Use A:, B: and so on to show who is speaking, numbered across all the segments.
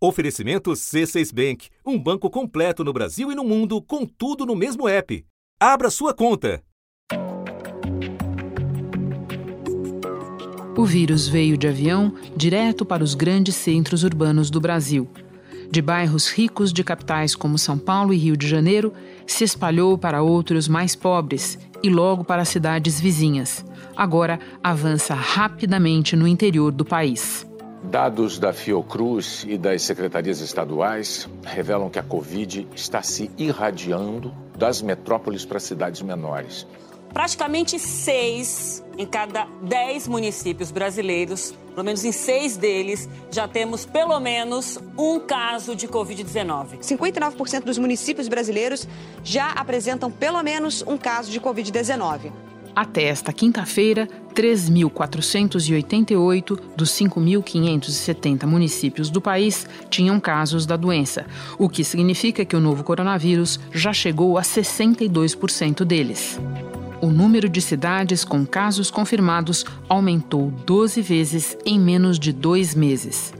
A: Oferecimento C6 Bank, um banco completo no Brasil e no mundo, com tudo no mesmo app. Abra sua conta.
B: O vírus veio de avião direto para os grandes centros urbanos do Brasil. De bairros ricos de capitais como São Paulo e Rio de Janeiro, se espalhou para outros mais pobres e logo para cidades vizinhas. Agora avança rapidamente no interior do país.
C: Dados da Fiocruz e das secretarias estaduais revelam que a Covid está se irradiando das metrópoles para cidades menores.
D: Praticamente seis em cada dez municípios brasileiros, pelo menos em seis deles, já temos pelo menos um caso de Covid-19.
E: 59% dos municípios brasileiros já apresentam pelo menos um caso de Covid-19.
B: Até esta quinta-feira, 3.488 dos 5.570 municípios do país tinham casos da doença, o que significa que o novo coronavírus já chegou a 62% deles. O número de cidades com casos confirmados aumentou 12 vezes em menos de dois meses.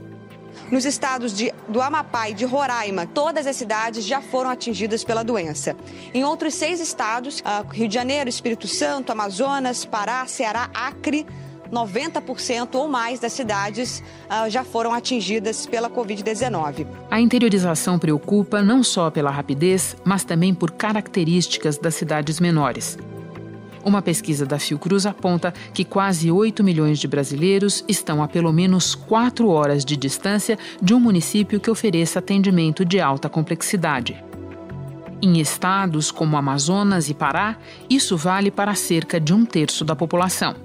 E: Nos estados de, do Amapá e de Roraima, todas as cidades já foram atingidas pela doença. Em outros seis estados, uh, Rio de Janeiro, Espírito Santo, Amazonas, Pará, Ceará, Acre, 90% ou mais das cidades uh, já foram atingidas pela Covid-19.
B: A interiorização preocupa não só pela rapidez, mas também por características das cidades menores. Uma pesquisa da Fiocruz aponta que quase 8 milhões de brasileiros estão a pelo menos 4 horas de distância de um município que ofereça atendimento de alta complexidade. Em estados como Amazonas e Pará, isso vale para cerca de um terço da população.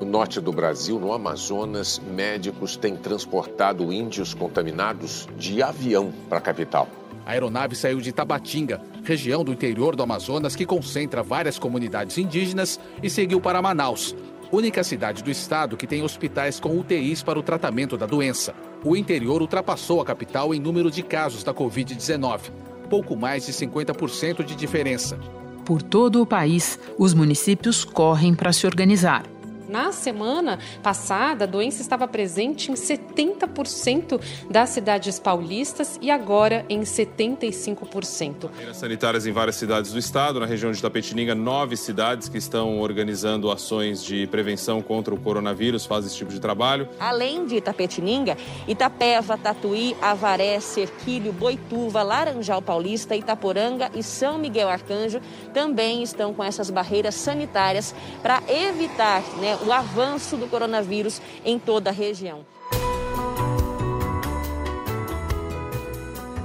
C: No norte do Brasil, no Amazonas, médicos têm transportado índios contaminados de avião para a capital.
F: A aeronave saiu de Tabatinga, região do interior do Amazonas que concentra várias comunidades indígenas, e seguiu para Manaus, única cidade do estado que tem hospitais com UTIs para o tratamento da doença. O interior ultrapassou a capital em número de casos da Covid-19, pouco mais de 50% de diferença.
B: Por todo o país, os municípios correm para se organizar.
G: Na semana passada, a doença estava presente em 70% das cidades paulistas e agora em 75%.
H: Sanitárias em várias cidades do estado, na região de Tapetininga, nove cidades que estão organizando ações de prevenção contra o coronavírus fazem esse tipo de trabalho.
D: Além de Itapetininga, Itapeva, Tatuí, Avaré, Cerquilho, Boituva, Laranjal Paulista, Itaporanga e São Miguel Arcanjo também estão com essas barreiras sanitárias para evitar né, o avanço do coronavírus em toda a região.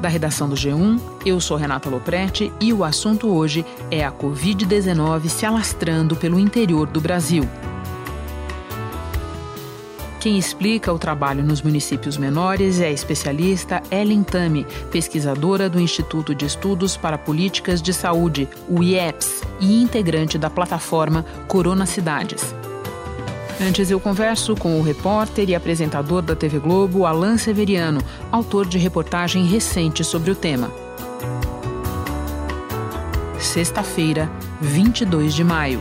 B: Da redação do G1, eu sou Renata Loprete e o assunto hoje é a Covid-19 se alastrando pelo interior do Brasil. Quem explica o trabalho nos municípios menores é a especialista Ellen Tami, pesquisadora do Instituto de Estudos para Políticas de Saúde, o IEPS, e integrante da plataforma Corona Cidades. Antes eu converso com o repórter e apresentador da TV Globo, Alan Severiano, autor de reportagem recente sobre o tema. Sexta-feira, 22 de maio.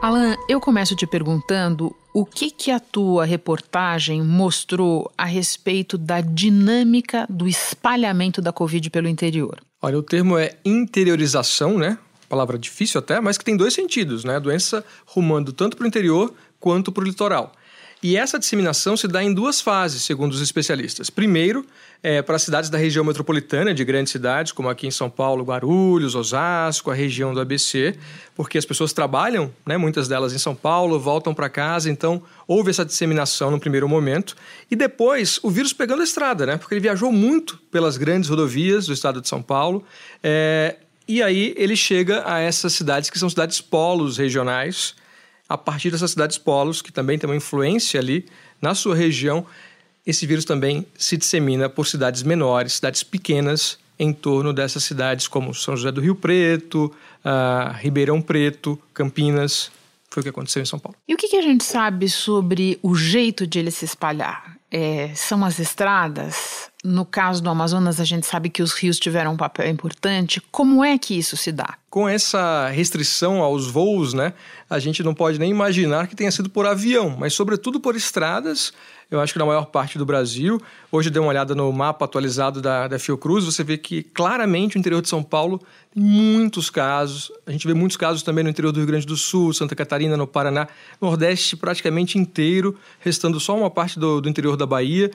B: Alan, eu começo te perguntando o que, que a tua reportagem mostrou a respeito da dinâmica do espalhamento da Covid pelo interior.
I: Olha, o termo é interiorização, né? Palavra difícil até, mas que tem dois sentidos, né? A doença rumando tanto para o interior quanto para o litoral. E essa disseminação se dá em duas fases, segundo os especialistas. Primeiro, é, para as cidades da região metropolitana, de grandes cidades, como aqui em São Paulo, Guarulhos, Osasco, a região do ABC, porque as pessoas trabalham, né, muitas delas em São Paulo, voltam para casa, então houve essa disseminação no primeiro momento. E depois, o vírus pegando a estrada, né, porque ele viajou muito pelas grandes rodovias do estado de São Paulo. É, e aí ele chega a essas cidades que são cidades polos regionais. A partir dessas cidades polos, que também tem uma influência ali na sua região, esse vírus também se dissemina por cidades menores, cidades pequenas em torno dessas cidades como São José do Rio Preto, uh, Ribeirão Preto, Campinas. Foi o que aconteceu em São Paulo.
B: E o que, que a gente sabe sobre o jeito de ele se espalhar? É, são as estradas? No caso do Amazonas, a gente sabe que os rios tiveram um papel importante. Como é que isso se dá?
I: Com essa restrição aos voos, né, a gente não pode nem imaginar que tenha sido por avião, mas sobretudo por estradas eu acho que na maior parte do Brasil. Hoje dei uma olhada no mapa atualizado da, da Fiocruz, você vê que claramente o interior de São Paulo tem muitos casos. A gente vê muitos casos também no interior do Rio Grande do Sul, Santa Catarina, no Paraná, Nordeste praticamente inteiro, restando só uma parte do, do interior da Bahia.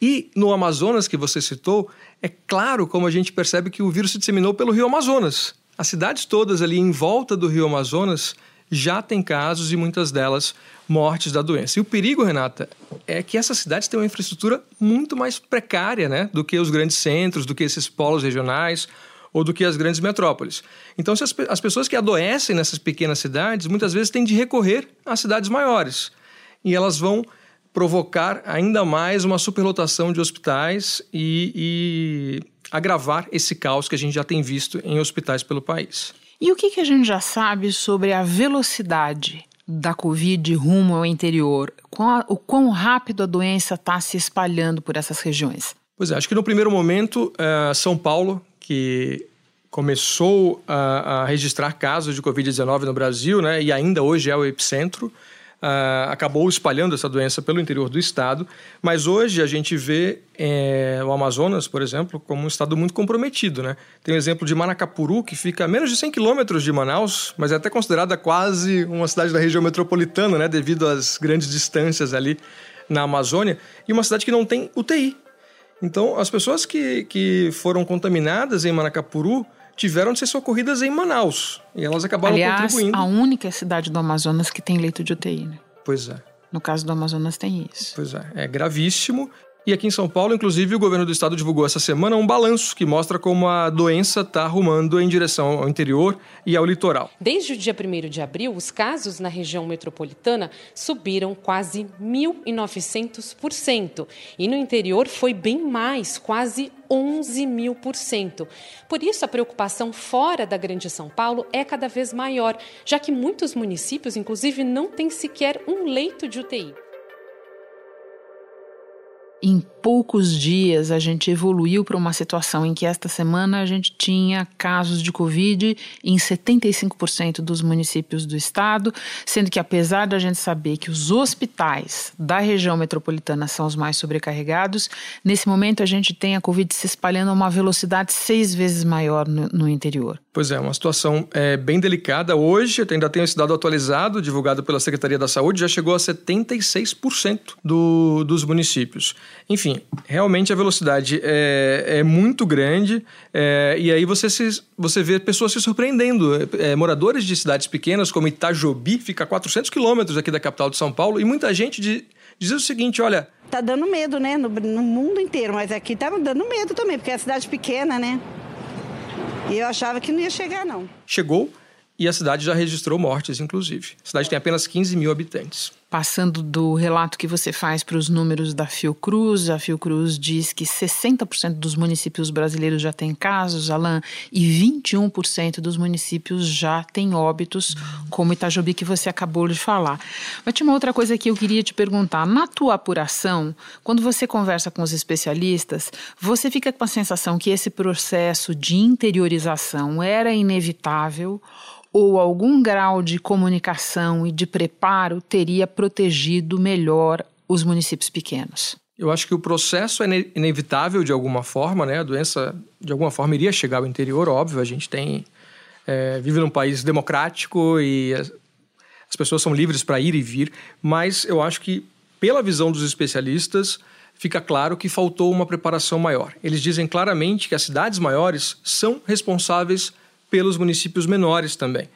I: E no Amazonas, que você citou, é claro como a gente percebe que o vírus se disseminou pelo Rio Amazonas. As cidades todas ali em volta do Rio Amazonas já têm casos e muitas delas mortes da doença. E o perigo, Renata, é que essas cidades têm uma infraestrutura muito mais precária né, do que os grandes centros, do que esses polos regionais ou do que as grandes metrópoles. Então, as, as pessoas que adoecem nessas pequenas cidades muitas vezes têm de recorrer às cidades maiores. E elas vão provocar ainda mais uma superlotação de hospitais e, e agravar esse caos que a gente já tem visto em hospitais pelo país.
B: E o que, que a gente já sabe sobre a velocidade da Covid rumo ao interior? o quão rápido a doença está se espalhando por essas regiões?
I: Pois é, acho que no primeiro momento, uh, São Paulo, que começou a, a registrar casos de Covid-19 no Brasil, né, e ainda hoje é o epicentro, uh, acabou espalhando essa doença pelo interior do estado, mas hoje a gente vê é, o Amazonas, por exemplo, como um estado muito comprometido. Né? Tem o exemplo de Manacapuru, que fica a menos de 100 quilômetros de Manaus, mas é até considerada quase uma cidade da região metropolitana, né? devido às grandes distâncias ali na Amazônia, e uma cidade que não tem UTI. Então, as pessoas que, que foram contaminadas em Manacapuru tiveram de ser socorridas em Manaus. E elas acabaram
B: Aliás,
I: contribuindo.
B: a única cidade do Amazonas que tem leito de UTI, né?
I: Pois é.
B: No caso do Amazonas tem isso.
I: Pois é, é gravíssimo. E aqui em São Paulo, inclusive, o governo do estado divulgou essa semana um balanço que mostra como a doença está rumando em direção ao interior e ao litoral.
G: Desde o dia 1 de abril, os casos na região metropolitana subiram quase 1.900%. E no interior foi bem mais, quase 11 mil por cento. Por isso, a preocupação fora da Grande São Paulo é cada vez maior, já que muitos municípios, inclusive, não têm sequer um leito de UTI.
B: Em poucos dias, a gente evoluiu para uma situação em que esta semana a gente tinha casos de Covid em 75% dos municípios do estado, sendo que, apesar da gente saber que os hospitais da região metropolitana são os mais sobrecarregados, nesse momento a gente tem a Covid se espalhando a uma velocidade seis vezes maior no, no interior.
I: Pois é, uma situação é, bem delicada. Hoje, ainda tenho esse dado atualizado, divulgado pela Secretaria da Saúde, já chegou a 76% do, dos municípios. Enfim, realmente a velocidade é, é muito grande é, e aí você, se, você vê pessoas se surpreendendo. É, moradores de cidades pequenas como Itajobi, fica a 400 quilômetros aqui da capital de São Paulo, e muita gente de, diz o seguinte, olha...
J: Tá dando medo, né? No, no mundo inteiro, mas aqui tá dando medo também, porque é cidade pequena, né? E eu achava que não ia chegar, não.
I: Chegou e a cidade já registrou mortes, inclusive. A cidade tem apenas 15 mil habitantes.
B: Passando do relato que você faz para os números da Fiocruz, a Fiocruz diz que 60% dos municípios brasileiros já têm casos, Alain, e 21% dos municípios já têm óbitos, como Itajobi, que você acabou de falar. Mas tinha uma outra coisa que eu queria te perguntar. Na tua apuração, quando você conversa com os especialistas, você fica com a sensação que esse processo de interiorização era inevitável ou algum grau de comunicação e de preparo teria protegido melhor os municípios pequenos?
I: Eu acho que o processo é inevitável de alguma forma, né? A doença de alguma forma iria chegar ao interior, óbvio. A gente tem é, vive num país democrático e as, as pessoas são livres para ir e vir, mas eu acho que pela visão dos especialistas fica claro que faltou uma preparação maior. Eles dizem claramente que as cidades maiores são responsáveis pelos municípios menores também.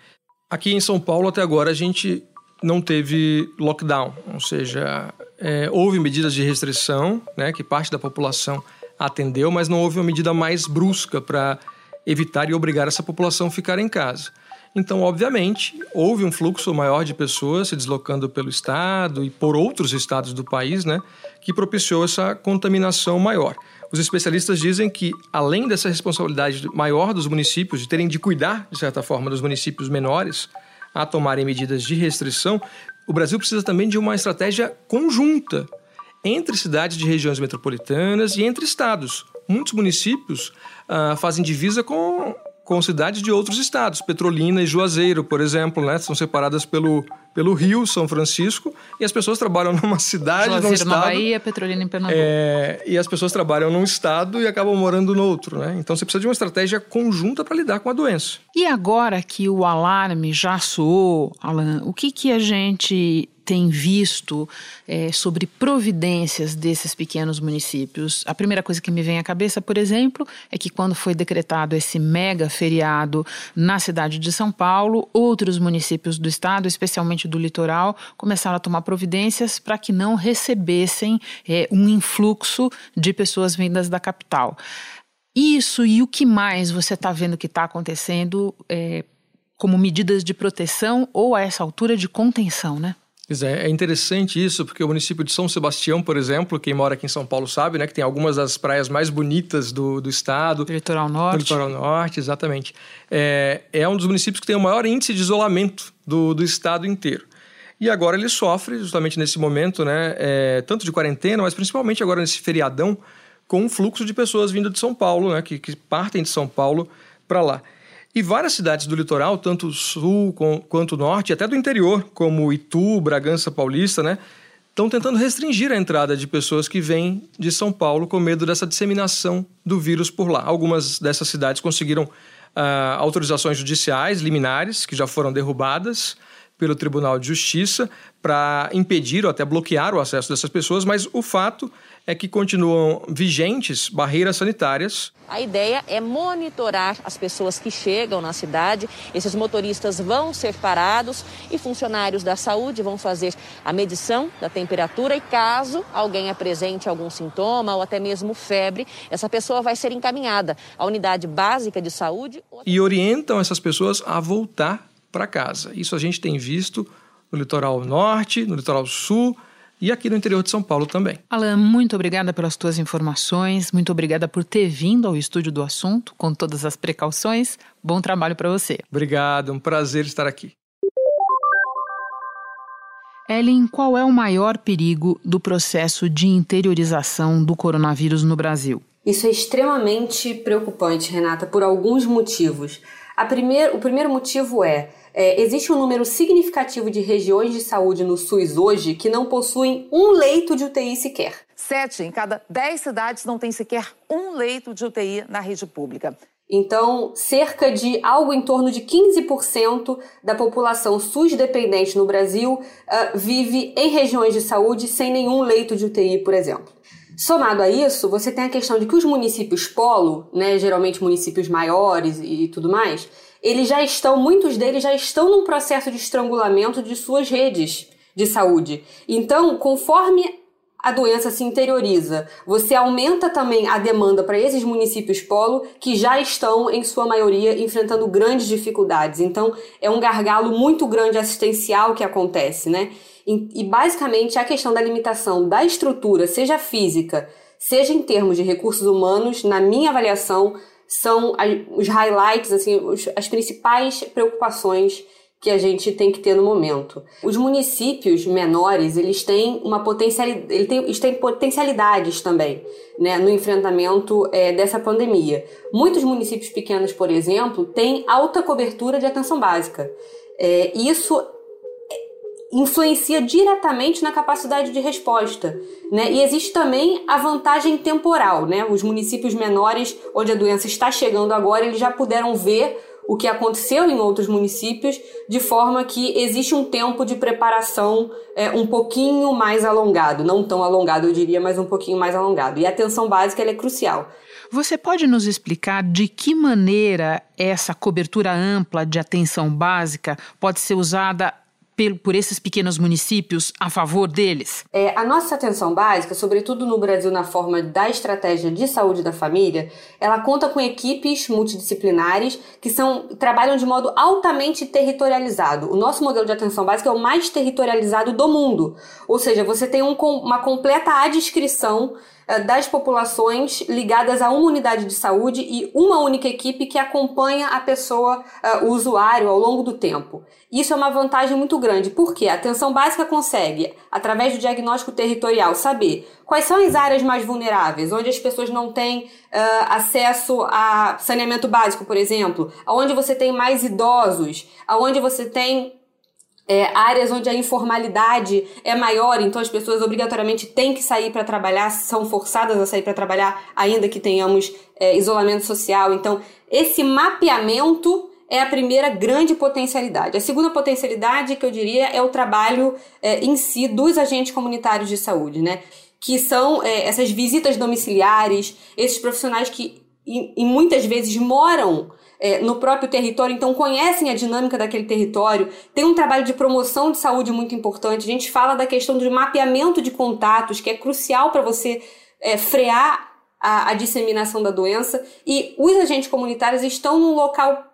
I: Aqui em São Paulo, até agora, a gente não teve lockdown, ou seja, é, houve medidas de restrição, né, que parte da população atendeu, mas não houve uma medida mais brusca para evitar e obrigar essa população a ficar em casa. Então, obviamente, houve um fluxo maior de pessoas se deslocando pelo estado e por outros estados do país, né, que propiciou essa contaminação maior. Os especialistas dizem que, além dessa responsabilidade maior dos municípios, de terem de cuidar, de certa forma, dos municípios menores a tomarem medidas de restrição, o Brasil precisa também de uma estratégia conjunta entre cidades de regiões metropolitanas e entre estados. Muitos municípios uh, fazem divisa com com cidades de outros estados. Petrolina e Juazeiro, por exemplo, né, são separadas pelo, pelo Rio, São Francisco, e as pessoas trabalham numa cidade,
B: Juazeiro
I: num estado...
B: na Bahia, Petrolina em Pernambuco.
I: É, e as pessoas trabalham num estado e acabam morando no outro, né? Então você precisa de uma estratégia conjunta para lidar com a doença.
B: E agora que o alarme já soou, Alan, o que, que a gente tem visto é, sobre providências desses pequenos municípios? A primeira coisa que me vem à cabeça, por exemplo, é que quando foi decretado esse mega feriado na cidade de São Paulo, outros municípios do estado, especialmente do litoral, começaram a tomar providências para que não recebessem é, um influxo de pessoas vindas da capital. Isso e o que mais você está vendo que está acontecendo é, como medidas de proteção ou a essa altura de contenção, né?
I: Pois é, é interessante isso, porque o município de São Sebastião, por exemplo, quem mora aqui em São Paulo sabe, né, que tem algumas das praias mais bonitas do, do estado.
B: Do litoral norte. Do
I: litoral norte, exatamente. É, é um dos municípios que tem o maior índice de isolamento do, do estado inteiro. E agora ele sofre, justamente nesse momento, né, é, tanto de quarentena, mas principalmente agora nesse feriadão, com um fluxo de pessoas vindo de São Paulo, né, que, que partem de São Paulo para lá. E várias cidades do litoral, tanto sul quanto norte, até do interior, como Itu, Bragança Paulista, né? Estão tentando restringir a entrada de pessoas que vêm de São Paulo com medo dessa disseminação do vírus por lá. Algumas dessas cidades conseguiram uh, autorizações judiciais, liminares, que já foram derrubadas pelo Tribunal de Justiça para impedir ou até bloquear o acesso dessas pessoas, mas o fato é que continuam vigentes barreiras sanitárias.
D: A ideia é monitorar as pessoas que chegam na cidade. Esses motoristas vão ser parados e funcionários da saúde vão fazer a medição da temperatura e caso alguém apresente algum sintoma ou até mesmo febre, essa pessoa vai ser encaminhada à unidade básica de saúde
I: e orientam essas pessoas a voltar para casa. Isso a gente tem visto no litoral norte, no litoral sul e aqui no interior de São Paulo também.
B: Alan, muito obrigada pelas tuas informações, muito obrigada por ter vindo ao estúdio do assunto com todas as precauções. Bom trabalho para você.
I: Obrigado, um prazer estar aqui.
B: Ellen, qual é o maior perigo do processo de interiorização do coronavírus no Brasil?
K: Isso é extremamente preocupante, Renata, por alguns motivos. Primeir, o primeiro motivo é é, existe um número significativo de regiões de saúde no SUS hoje que não possuem um leito de UTI sequer.
L: Sete em cada dez cidades não tem sequer um leito de UTI na rede pública.
K: Então, cerca de algo em torno de 15% da população SUS dependente no Brasil uh, vive em regiões de saúde sem nenhum leito de UTI, por exemplo. Somado a isso, você tem a questão de que os municípios polo, né, geralmente municípios maiores e tudo mais, eles já estão, muitos deles já estão num processo de estrangulamento de suas redes de saúde. Então, conforme a doença se interioriza, você aumenta também a demanda para esses municípios polo que já estão, em sua maioria, enfrentando grandes dificuldades. Então, é um gargalo muito grande assistencial que acontece, né? E, basicamente a questão da limitação da estrutura, seja física, seja em termos de recursos humanos, na minha avaliação, são os highlights, assim, as principais preocupações que a gente tem que ter no momento. Os municípios menores, eles têm uma potencialidade, eles têm potencialidades também, né, no enfrentamento é, dessa pandemia. Muitos municípios pequenos, por exemplo, têm alta cobertura de atenção básica. É, isso influencia diretamente na capacidade de resposta. Né? E existe também a vantagem temporal. Né? Os municípios menores, onde a doença está chegando agora, eles já puderam ver o que aconteceu em outros municípios, de forma que existe um tempo de preparação é, um pouquinho mais alongado. Não tão alongado, eu diria, mas um pouquinho mais alongado. E a atenção básica é crucial.
B: Você pode nos explicar de que maneira essa cobertura ampla de atenção básica pode ser usada por esses pequenos municípios a favor deles?
K: É, a nossa atenção básica, sobretudo no Brasil na forma da estratégia de saúde da família, ela conta com equipes multidisciplinares que são trabalham de modo altamente territorializado. O nosso modelo de atenção básica é o mais territorializado do mundo, ou seja, você tem um, uma completa adscrição das populações ligadas a uma unidade de saúde e uma única equipe que acompanha a pessoa, uh, o usuário, ao longo do tempo. Isso é uma vantagem muito grande porque a atenção básica consegue, através do diagnóstico territorial, saber quais são as áreas mais vulneráveis, onde as pessoas não têm uh, acesso a saneamento básico, por exemplo, aonde você tem mais idosos, aonde você tem é, áreas onde a informalidade é maior, então as pessoas obrigatoriamente têm que sair para trabalhar, são forçadas a sair para trabalhar, ainda que tenhamos é, isolamento social. Então, esse mapeamento é a primeira grande potencialidade. A segunda potencialidade que eu diria é o trabalho é, em si dos agentes comunitários de saúde, né? Que são é, essas visitas domiciliares, esses profissionais que e, muitas vezes moram é, no próprio território, então conhecem a dinâmica daquele território, tem um trabalho de promoção de saúde muito importante. A gente fala da questão do mapeamento de contatos, que é crucial para você é, frear a, a disseminação da doença, e os agentes comunitários estão num local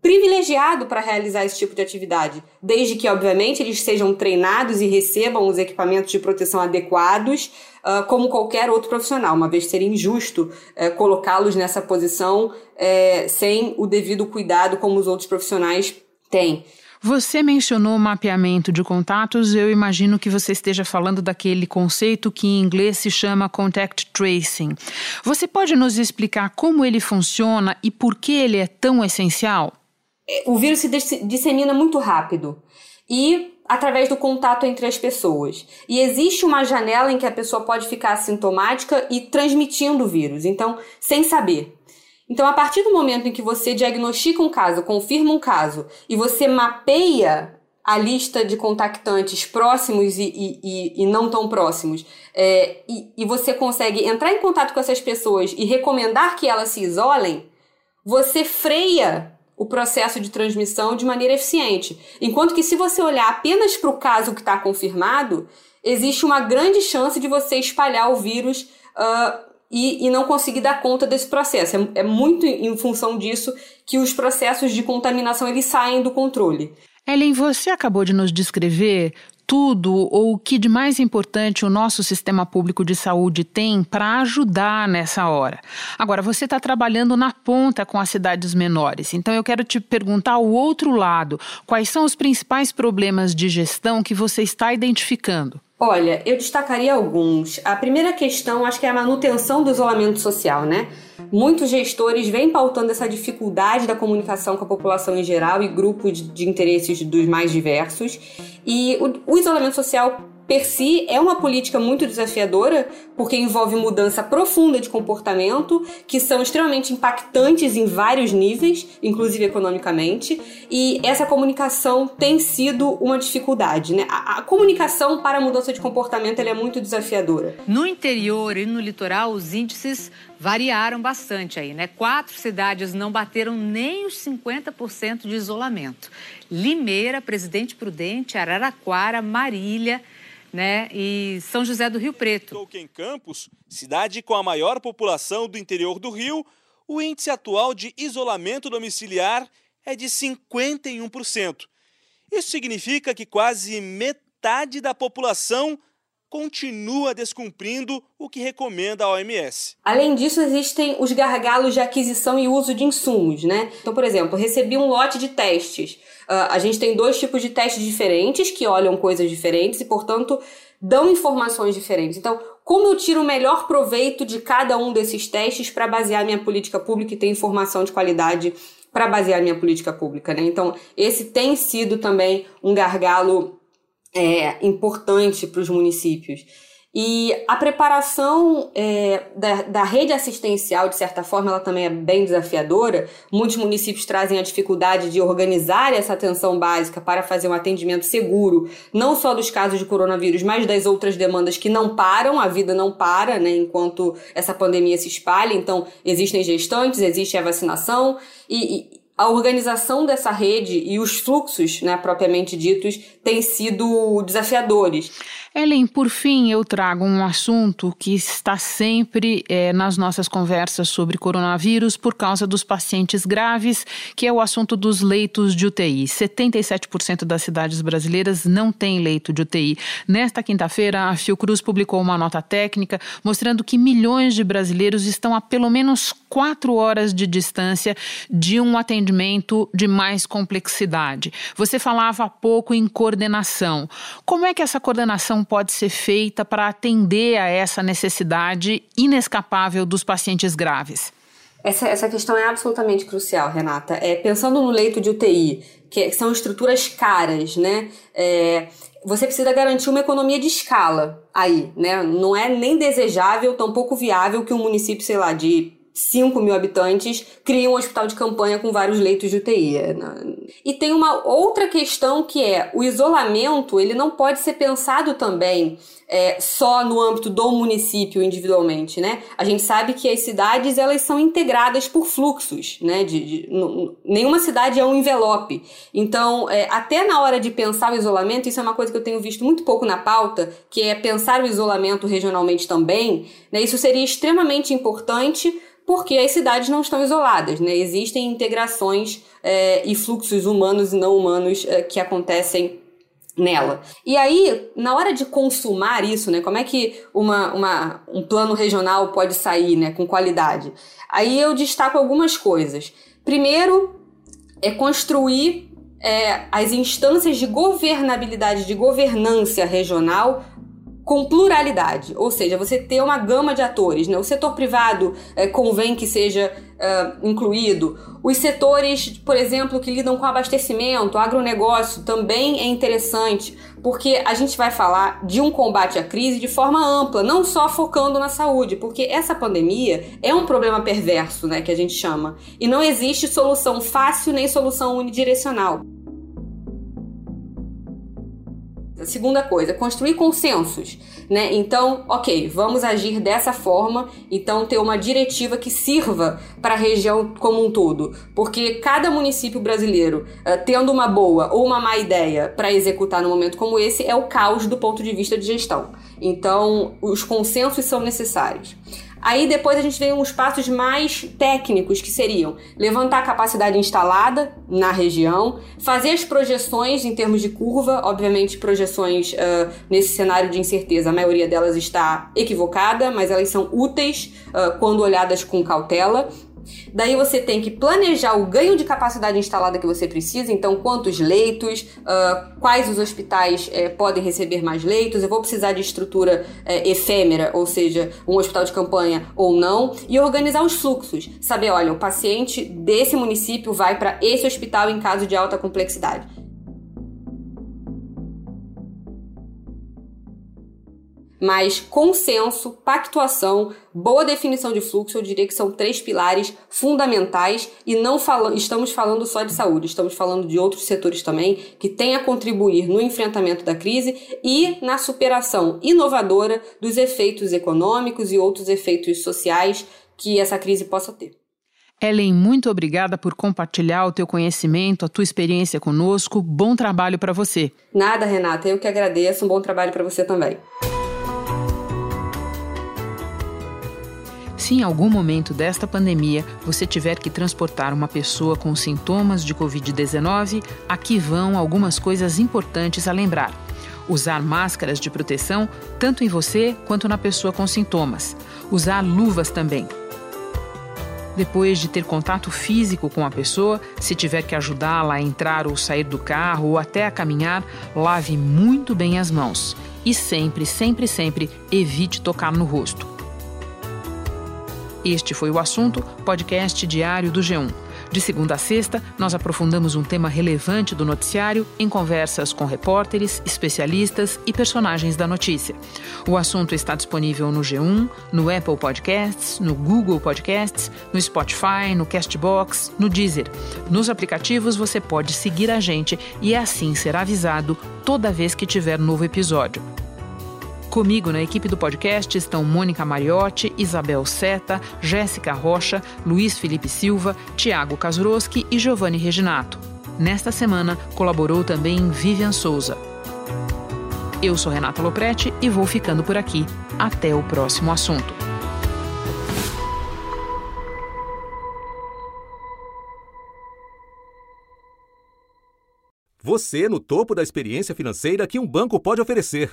K: privilegiado para realizar esse tipo de atividade, desde que, obviamente, eles sejam treinados e recebam os equipamentos de proteção adequados, uh, como qualquer outro profissional, uma vez seria injusto uh, colocá-los nessa posição uh, sem o devido cuidado como os outros profissionais têm.
B: Você mencionou mapeamento de contatos, eu imagino que você esteja falando daquele conceito que em inglês se chama contact tracing. Você pode nos explicar como ele funciona e por que ele é tão essencial?
K: É, o vírus se dissemina muito rápido e através do contato entre as pessoas. E existe uma janela em que a pessoa pode ficar assintomática e transmitindo o vírus, então, sem saber. Então, a partir do momento em que você diagnostica um caso, confirma um caso e você mapeia a lista de contactantes próximos e, e, e não tão próximos, é, e, e você consegue entrar em contato com essas pessoas e recomendar que elas se isolem, você freia o processo de transmissão de maneira eficiente. Enquanto que, se você olhar apenas para o caso que está confirmado, existe uma grande chance de você espalhar o vírus. Uh, e, e não conseguir dar conta desse processo. É, é muito em função disso que os processos de contaminação eles saem do controle.
B: Ellen, você acabou de nos descrever tudo ou o que de mais importante o nosso sistema público de saúde tem para ajudar nessa hora. Agora, você está trabalhando na ponta com as cidades menores, então eu quero te perguntar o outro lado: quais são os principais problemas de gestão que você está identificando?
K: Olha, eu destacaria alguns. A primeira questão, acho que é a manutenção do isolamento social, né? Muitos gestores vêm pautando essa dificuldade da comunicação com a população em geral e grupos de interesses dos mais diversos. E o, o isolamento social per si é uma política muito desafiadora, porque envolve mudança profunda de comportamento, que são extremamente impactantes em vários níveis, inclusive economicamente, e essa comunicação tem sido uma dificuldade. Né? A, a comunicação para a mudança de comportamento é muito desafiadora.
M: No interior e no litoral, os índices variaram bastante aí, né? Quatro cidades não bateram nem os 50% de isolamento. Limeira, Presidente Prudente, Araraquara, Marília, né? E São José do Rio Preto.
N: Em Campos, cidade com a maior população do interior do Rio, o índice atual de isolamento domiciliar é de 51%. Isso significa que quase metade da população continua descumprindo o que recomenda a OMS.
K: Além disso, existem os gargalos de aquisição e uso de insumos, né? Então, por exemplo, recebi um lote de testes. Uh, a gente tem dois tipos de testes diferentes que olham coisas diferentes e, portanto, dão informações diferentes. Então, como eu tiro o melhor proveito de cada um desses testes para basear minha política pública e ter informação de qualidade para basear minha política pública, né? Então, esse tem sido também um gargalo é, importante para os municípios. E a preparação é, da, da, rede assistencial, de certa forma, ela também é bem desafiadora. Muitos municípios trazem a dificuldade de organizar essa atenção básica para fazer um atendimento seguro, não só dos casos de coronavírus, mas das outras demandas que não param, a vida não para, né, enquanto essa pandemia se espalha. Então, existem gestantes, existe a vacinação e, e a organização dessa rede e os fluxos, né, propriamente ditos, têm sido desafiadores.
B: Ellen, por fim, eu trago um assunto que está sempre é, nas nossas conversas sobre coronavírus por causa dos pacientes graves, que é o assunto dos leitos de UTI. 77% das cidades brasileiras não têm leito de UTI. Nesta quinta-feira, a Fiocruz publicou uma nota técnica mostrando que milhões de brasileiros estão a pelo menos quatro horas de distância de um atendimento de mais complexidade. Você falava há pouco em coordenação. Como é que essa coordenação pode ser feita para atender a essa necessidade inescapável dos pacientes graves?
K: Essa, essa questão é absolutamente crucial, Renata. É, pensando no leito de UTI, que são estruturas caras, né? É, você precisa garantir uma economia de escala aí, né? Não é nem desejável, tampouco viável que um município, sei lá, de 5 mil habitantes cria um hospital de campanha com vários leitos de UTI. E tem uma outra questão que é o isolamento, ele não pode ser pensado também é, só no âmbito do município individualmente, né? A gente sabe que as cidades elas são integradas por fluxos, né? De, de nenhuma cidade é um envelope. Então, é, até na hora de pensar o isolamento, isso é uma coisa que eu tenho visto muito pouco na pauta, que é pensar o isolamento regionalmente também. Né? Isso seria extremamente importante porque as cidades não estão isoladas, né? Existem integrações é, e fluxos humanos e não humanos é, que acontecem nela. E aí, na hora de consumar isso, né, como é que uma, uma, um plano regional pode sair né, com qualidade? Aí eu destaco algumas coisas. Primeiro, é construir é, as instâncias de governabilidade, de governança regional com pluralidade, ou seja, você ter uma gama de atores. Né? O setor privado é, convém que seja é, incluído. Os setores, por exemplo, que lidam com abastecimento, agronegócio, também é interessante, porque a gente vai falar de um combate à crise de forma ampla, não só focando na saúde, porque essa pandemia é um problema perverso, né, que a gente chama, e não existe solução fácil nem solução unidirecional. Segunda coisa, construir consensos, né? Então, ok, vamos agir dessa forma, então ter uma diretiva que sirva para a região como um todo, porque cada município brasileiro uh, tendo uma boa ou uma má ideia para executar no momento como esse é o caos do ponto de vista de gestão. Então, os consensos são necessários. Aí depois a gente vem uns passos mais técnicos que seriam levantar a capacidade instalada na região, fazer as projeções em termos de curva, obviamente projeções uh, nesse cenário de incerteza, a maioria delas está equivocada, mas elas são úteis uh, quando olhadas com cautela. Daí você tem que planejar o ganho de capacidade instalada que você precisa, então quantos leitos, uh, quais os hospitais uh, podem receber mais leitos, eu vou precisar de estrutura uh, efêmera, ou seja, um hospital de campanha ou não, e organizar os fluxos. Saber, olha, o paciente desse município vai para esse hospital em caso de alta complexidade. Mas consenso, pactuação, boa definição de fluxo, eu diria que são três pilares fundamentais e não fala, estamos falando só de saúde, estamos falando de outros setores também que têm a contribuir no enfrentamento da crise e na superação inovadora dos efeitos econômicos e outros efeitos sociais que essa crise possa ter.
B: Ellen, muito obrigada por compartilhar o teu conhecimento, a tua experiência conosco. Bom trabalho para você.
K: Nada, Renata, eu que agradeço. Um bom trabalho para você também.
B: Se em algum momento desta pandemia você tiver que transportar uma pessoa com sintomas de Covid-19, aqui vão algumas coisas importantes a lembrar. Usar máscaras de proteção tanto em você quanto na pessoa com sintomas. Usar luvas também. Depois de ter contato físico com a pessoa, se tiver que ajudá-la a entrar ou sair do carro ou até a caminhar, lave muito bem as mãos. E sempre, sempre, sempre evite tocar no rosto. Este foi o assunto, podcast diário do G1. De segunda a sexta, nós aprofundamos um tema relevante do noticiário em conversas com repórteres, especialistas e personagens da notícia. O assunto está disponível no G1, no Apple Podcasts, no Google Podcasts, no Spotify, no Castbox, no Deezer. Nos aplicativos você pode seguir a gente e assim ser avisado toda vez que tiver novo episódio. Comigo na equipe do podcast estão Mônica Mariotti, Isabel Seta, Jéssica Rocha, Luiz Felipe Silva, Tiago Kazuroski e Giovanni Reginato. Nesta semana colaborou também Vivian Souza. Eu sou Renata Loprete e vou ficando por aqui. Até o próximo assunto.
A: Você no topo da experiência financeira que um banco pode oferecer.